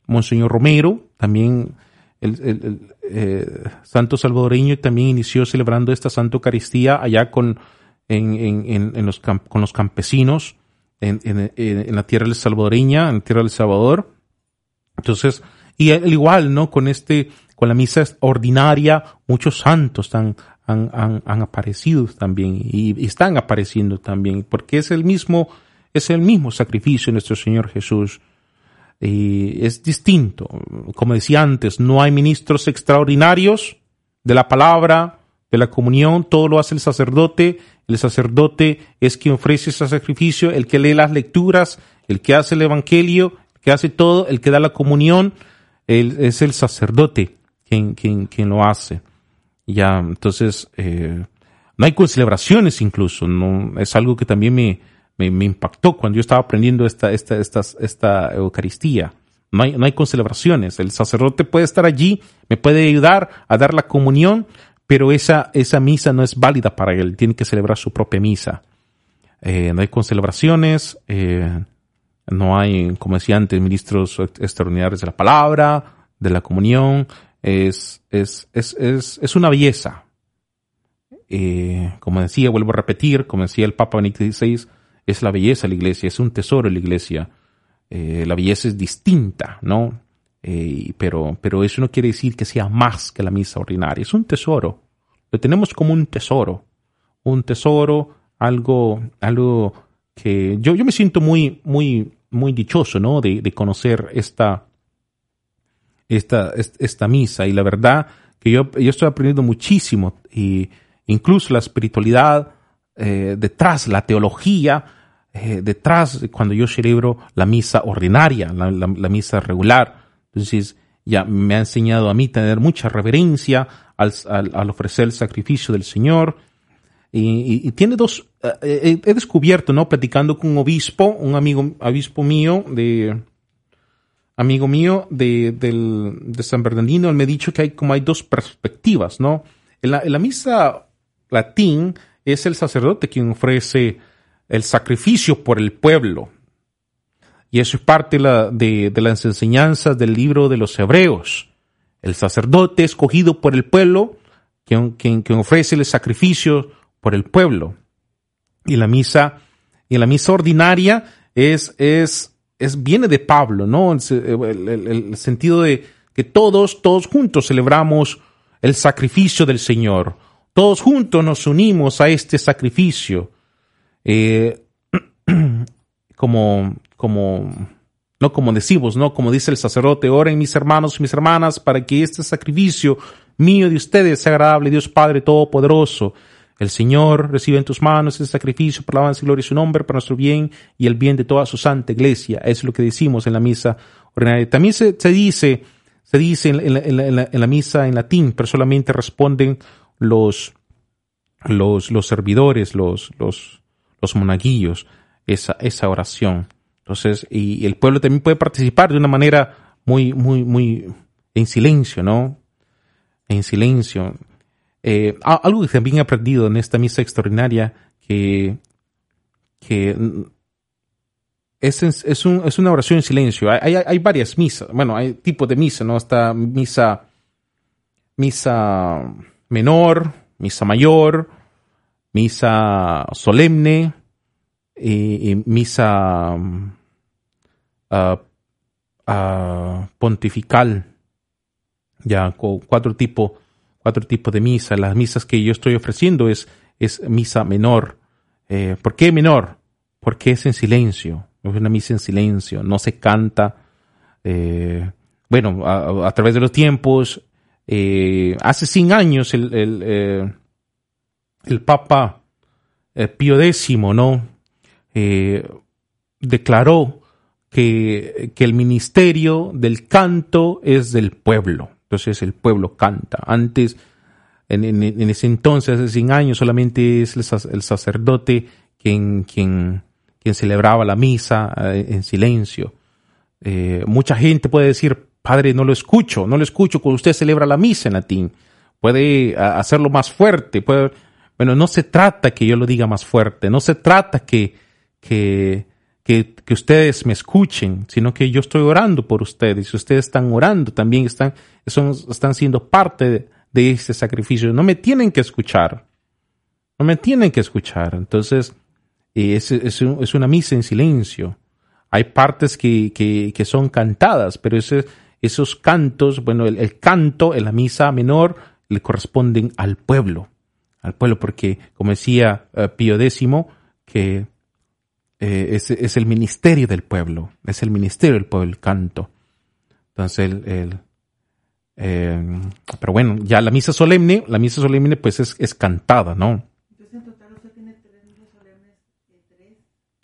Monseñor Romero, también el, santo salvadoreño también inició celebrando esta Santa Eucaristía allá con, en, en- en- los, con los campesinos en, en- en- la tierra salvadoreña, en la tierra del Salvador. Entonces, y al igual, ¿no? Con este, con la misa ordinaria, muchos santos han, han, han, han aparecido también y, y están apareciendo también, porque es el mismo, es el mismo sacrificio de nuestro Señor Jesús. Y es distinto. Como decía antes, no hay ministros extraordinarios de la palabra, de la comunión, todo lo hace el sacerdote. El sacerdote es quien ofrece ese sacrificio, el que lee las lecturas, el que hace el evangelio, el que hace todo, el que da la comunión, él es el sacerdote quien, quien, quien lo hace. Ya, entonces, eh, no hay celebraciones incluso, no, es algo que también me, me, impactó cuando yo estaba aprendiendo esta, esta, esta, esta Eucaristía. No hay, no hay celebraciones. El sacerdote puede estar allí, me puede ayudar a dar la comunión, pero esa, esa misa no es válida para él, tiene que celebrar su propia misa. Eh, no hay concelebraciones, eh, no hay, como decía antes, ministros extraordinarios de la palabra, de la comunión, es, es, es, es, es una belleza. Eh, como decía, vuelvo a repetir, como decía el Papa Benedicto XVI, es la belleza la iglesia, es un tesoro la iglesia. La belleza es distinta, ¿no? Eh, pero, pero eso no quiere decir que sea más que la misa ordinaria, es un tesoro. Lo tenemos como un tesoro, un tesoro, algo, algo que yo, yo me siento muy, muy, muy dichoso, ¿no? De, de conocer esta, esta, est- esta misa y la verdad que yo, yo estoy aprendiendo muchísimo y incluso la espiritualidad eh, detrás, la teología eh, detrás de cuando yo celebro la misa ordinaria, la misa regular. Entonces ya me ha enseñado a mí tener mucha reverencia al, ofrecer el sacrificio del Señor. Y, tiene dos, eh, he, he descubierto, ¿no? Platicando con un obispo, un amigo, obispo mío de, amigo mío de, del, de San Bernardino, él me ha dicho que hay como hay dos perspectivas, ¿no? En la misa latín es el sacerdote quien ofrece el sacrificio por el pueblo. Y eso es parte de, la- de, de las enseñanzas del libro de los hebreos. El sacerdote escogido por el pueblo, quien, ofrece el sacrificio por el pueblo. Y la misa, y la misa ordinaria es, es, es, viene de Pablo, ¿no? El- el sentido de que todos, todos juntos celebramos el sacrificio del Señor. Todos juntos nos unimos a este sacrificio. Eh, <clears throat> como, como, no como decimos, ¿no? Como dice el sacerdote, oren mis hermanos y mis hermanas para que este sacrificio mío de ustedes sea agradable, Dios Padre Todopoderoso. El Señor recibe en tus manos este sacrificio por la alabanza y gloria de su nombre, para nuestro bien y el bien de toda su santa iglesia. Es lo que decimos en la misa ordinaria. También se, se dice, se dice en la misa en latín, pero solamente responden los, los, los servidores, los, los, los monaguillos, esa, esa oración. Entonces, y el pueblo también puede participar de una manera muy, muy, muy en silencio, ¿no? En silencio. Eh, algo que también he aprendido en esta misa extraordinaria, que, que es, es, un, es una oración en silencio. Hay, hay, varias misas, bueno, hay tipos de misa, ¿no? Está misa, misa menor, misa mayor, misa solemne, y, y misa pontifical, ya cuatro tipos cuatro de misa. Las misas que yo estoy ofreciendo es, es misa menor. Eh, ¿Por qué menor? Porque es en silencio. Es una misa en silencio. No se canta. Eh, bueno, a, través de los tiempos, eh, hace 100 años el, el, el Papa Pío X, ¿no? declaró que, que el ministerio del canto es del pueblo. Entonces el pueblo canta. Antes, en, en- en ese entonces, hace 100 años, solamente es el, sac- el sacerdote quien, quien, quien celebraba la misa eh, en silencio. Eh, mucha gente puede decir, padre, no lo escucho, no lo escucho cuando usted celebra la misa en latín. Puede hacerlo más fuerte. Puede... Bueno, no se trata que yo lo diga más fuerte, no se trata que, que, que, ustedes me escuchen, sino que yo estoy orando por ustedes. Y ustedes están orando, también están, son, están siendo parte de, de este sacrificio. No me tienen que escuchar. No me tienen que escuchar. Entonces, es, es, un- es una misa en silencio. Hay partes que, que, que son cantadas, pero ese- esos cantos, bueno, el, el canto en la misa menor le corresponden al pueblo, al pueblo, porque como decía eh, Pío X, que eh, es, es el ministerio del pueblo, es el ministerio del pueblo, el canto. Entonces, el, el, eh, pero bueno, ya la misa solemne, la misa solemne pues es, es cantada, ¿no?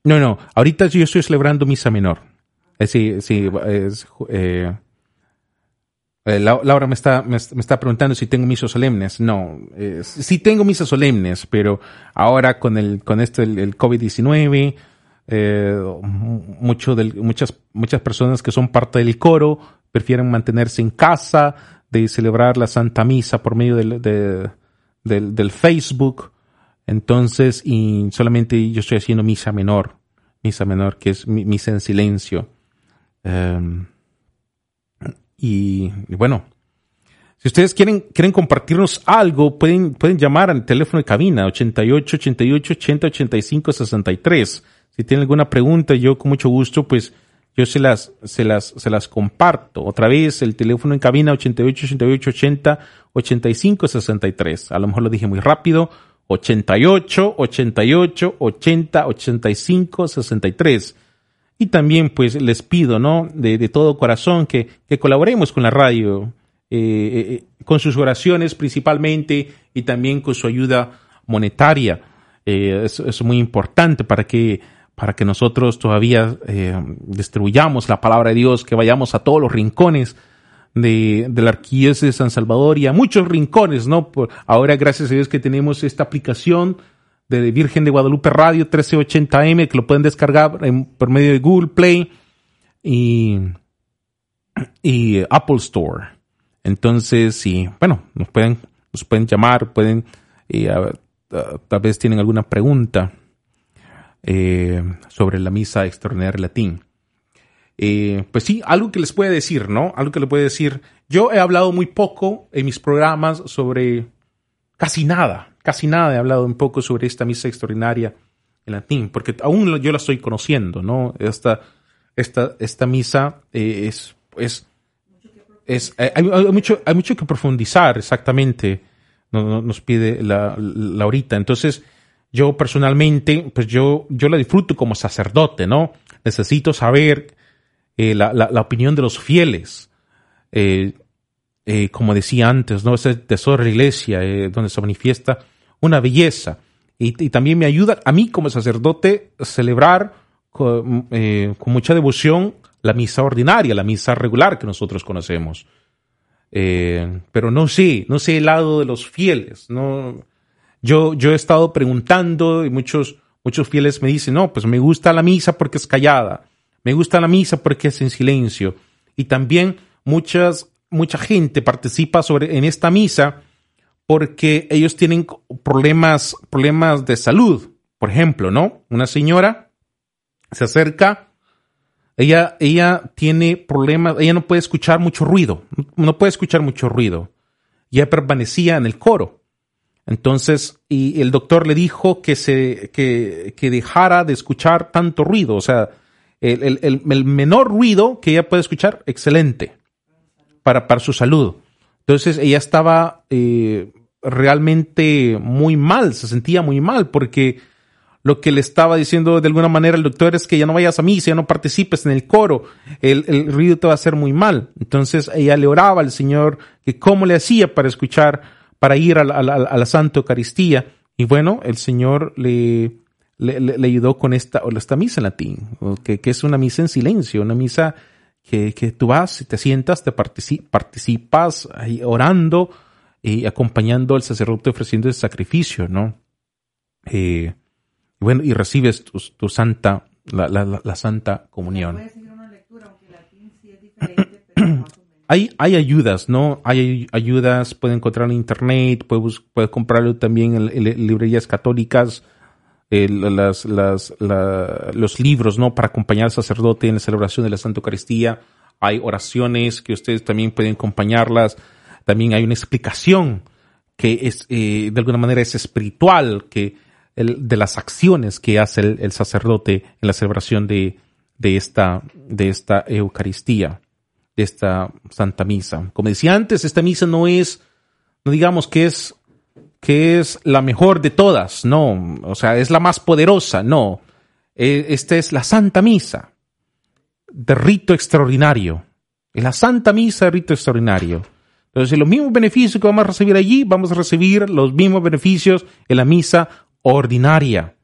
No, no, ahorita yo estoy celebrando misa menor. Eh, sí, sí, es, eh, eh, Lau- Laura me está, me, me está preguntando si tengo misas solemnes. No, eh, sí tengo misas solemnes, pero ahora con el, con esto el, el COVID-19, eh, muchas, muchas personas que son parte del coro prefieren mantenerse en casa, de celebrar la Santa Misa por medio del, de- del, Facebook. Entonces, y solamente yo estoy haciendo misa menor, misa menor, que es mi- misa en silencio. Em, y, y bueno, si ustedes quieren, quieren compartirnos algo, pueden, pueden llamar al teléfono de cabina 88 88 80 85 63. Si tienen alguna pregunta, yo con mucho gusto, pues yo se las, se las, se las comparto. Otra vez, el teléfono en cabina 88 88 80 85 63. A lo mejor lo dije muy rápido. 88 88 80 85 63. Y también pues les pido, ¿no? De, todo corazón que, que colaboremos con la radio, eh, eh, con sus oraciones principalmente y también con su ayuda monetaria. Eh, es muy importante para que, para que nosotros todavía eh, distribuyamos la palabra de Dios, que vayamos a todos los rincones de, de la de San Salvador y a muchos rincones, ¿no? Por, ahora, gracias a Dios que tenemos esta aplicación de Virgen de Guadalupe Radio 1380M que lo pueden descargar por medio de Google Play y, y Apple Store. Entonces, sí, bueno, nos pueden, nos pueden llamar, pueden, eh, tal vez tienen alguna pregunta eh, sobre la misa extraordinaria latín. Eh, pues sí, algo que les puede decir, ¿no? Algo que les puede decir. Yo he hablado muy poco en mis programas sobre casi nada, casi nada he hablado un poco sobre esta misa extraordinaria en latín, porque aún yo la estoy conociendo, ¿no? Esta, esta, esta misa eh, es, es, es hay, mucho, hay mucho que profundizar, exactamente, no- no- nos pide la, la. Entonces, yo personalmente, pues yo, yo la disfruto como sacerdote, ¿no? Necesito saber eh, la, la, opinión de los fieles. Eh, eh, como decía antes, ¿no? Ese tesoro de la iglesia, donde se manifiesta una belleza. Y, también me ayuda a mí como sacerdote celebrar con, mucha devoción la misa ordinaria, la misa regular que nosotros conocemos. Pero no sé, no sé el lado de los fieles. No, yo, yo he estado preguntando y muchos, muchos fieles me dicen, no, pues me gusta la misa porque es callada, me gusta la misa porque es en silencio. Y también muchas, mucha gente participa sobre, en esta misa porque ellos tienen problemas, problemas de salud. Por ejemplo, ¿no? Una señora se acerca, ella, ella tiene problemas, ella no puede escuchar mucho ruido, no puede escuchar mucho ruido. Y ella permanecía en el coro. Entonces, y el doctor le dijo que se, que, dejara de escuchar tanto ruido. O sea, el, el- menor ruido que ella puede escuchar, excelente. Para, para su salud. Entonces, ella estaba eh, realmente muy mal, se sentía muy mal porque lo que le estaba diciendo de alguna manera el doctor es que ya no vayas a misa, ya no participes en el coro, el, el ruido te va a hacer muy mal. Entonces ella le oraba al Señor que cómo le hacía para escuchar, para ir a la, a la- a la Santa Eucaristía. Y bueno, el Señor le, le, le- ayudó con esta, o esta misa en latín, que, que es una misa en silencio, una misa que, que tú vas, te sientas, te partici- participas ahí orando y acompañando al sacerdote ofreciendo el sacrificio, ¿no? Eh, bueno, y recibes tu, tu santa, la, la, la- santa comunión. Puedes una lectura, aunque latín sí es diferente, pero más o menos. Hay, hay ayudas, ¿no? Hay ayudas, puede encontrar en internet, puede, bus- puede comprarlo también en, librerías católicas, eh, las, las, la- los libros, ¿no? Para acompañar al sacerdote en la celebración de la Santa Eucaristía. Hay oraciones que ustedes también pueden acompañarlas. También hay una explicación que es, eh, de alguna manera es espiritual, que de las acciones que hace el, el sacerdote en la celebración de, de esta, de esta Eucaristía de esta Santa Misa. Como decía antes, esta misa no es, no digamos que es, que es la mejor de todas, no, o sea, es la más poderosa, no. Eh, Esta es la Santa Misa de rito extraordinario. Es la Santa Misa de rito extraordinario. Entonces, los mismos beneficios que vamos a recibir allí, vamos a recibir los mismos beneficios en la misa ordinaria.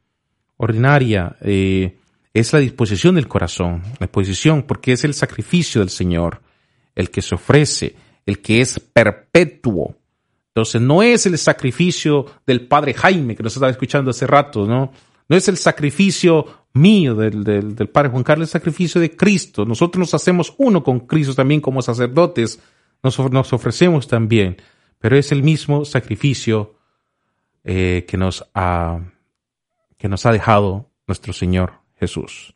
Ordinaria. eh, es la disposición del corazón, la disposición, porque es el sacrificio del Señor, el que se ofrece, el que es perpetuo. Entonces, no es el sacrificio del Padre Jaime, que nos estaba escuchando hace rato, ¿no? No es el sacrificio mío del, del, Padre Juan Carlos, es el sacrificio de Cristo. Nosotros nos hacemos uno con Cristo también como sacerdotes, nos, nos ofrecemos también, pero es el mismo sacrificio eh, que, nos ha, que nos ha dejado nuestro Señor Jesús.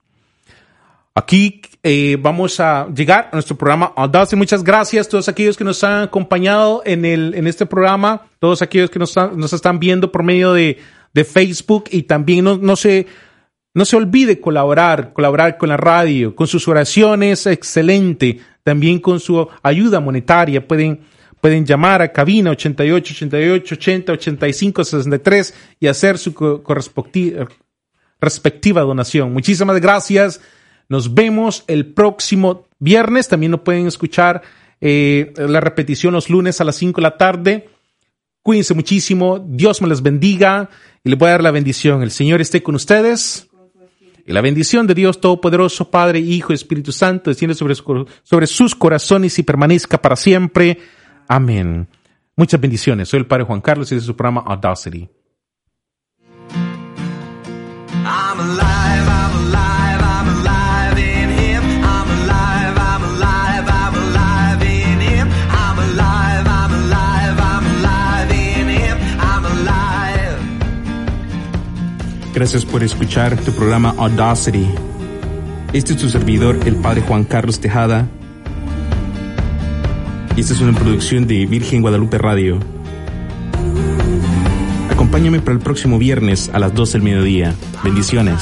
Aquí eh, vamos a llegar a nuestro programa Audacia. Muchas gracias a todos aquellos que nos han acompañado en, el, en este programa, todos aquellos que nos, están- nos están viendo por medio de, de Facebook y también no, no se, no se olvide colaborar, colaborar con la radio, con sus oraciones, excelente, también con su ayuda monetaria. Pueden, pueden llamar a cabina 88 88 80 85 63 y hacer su co- correspecti- respectiva donación. Muchísimas gracias. Nos vemos el próximo viernes. También nos pueden escuchar eh, la repetición los lunes a las 5 de la tarde. Cuídense muchísimo. Dios me les bendiga y les voy a dar la bendición. El Señor esté con ustedes. Y la bendición de Dios Todopoderoso, Padre, Hijo Espíritu Santo, desciende sobre sus corazones y permanezca para siempre. Amén. Muchas bendiciones. Soy el Padre Juan Carlos y este es su programa Audacity. Gracias por escuchar tu programa Audacity. Este es tu servidor, el Padre Juan Carlos Tejada. Esta es una producción de Virgen Guadalupe Radio. Acompáñame para el próximo viernes a las 12 del mediodía. Bendiciones.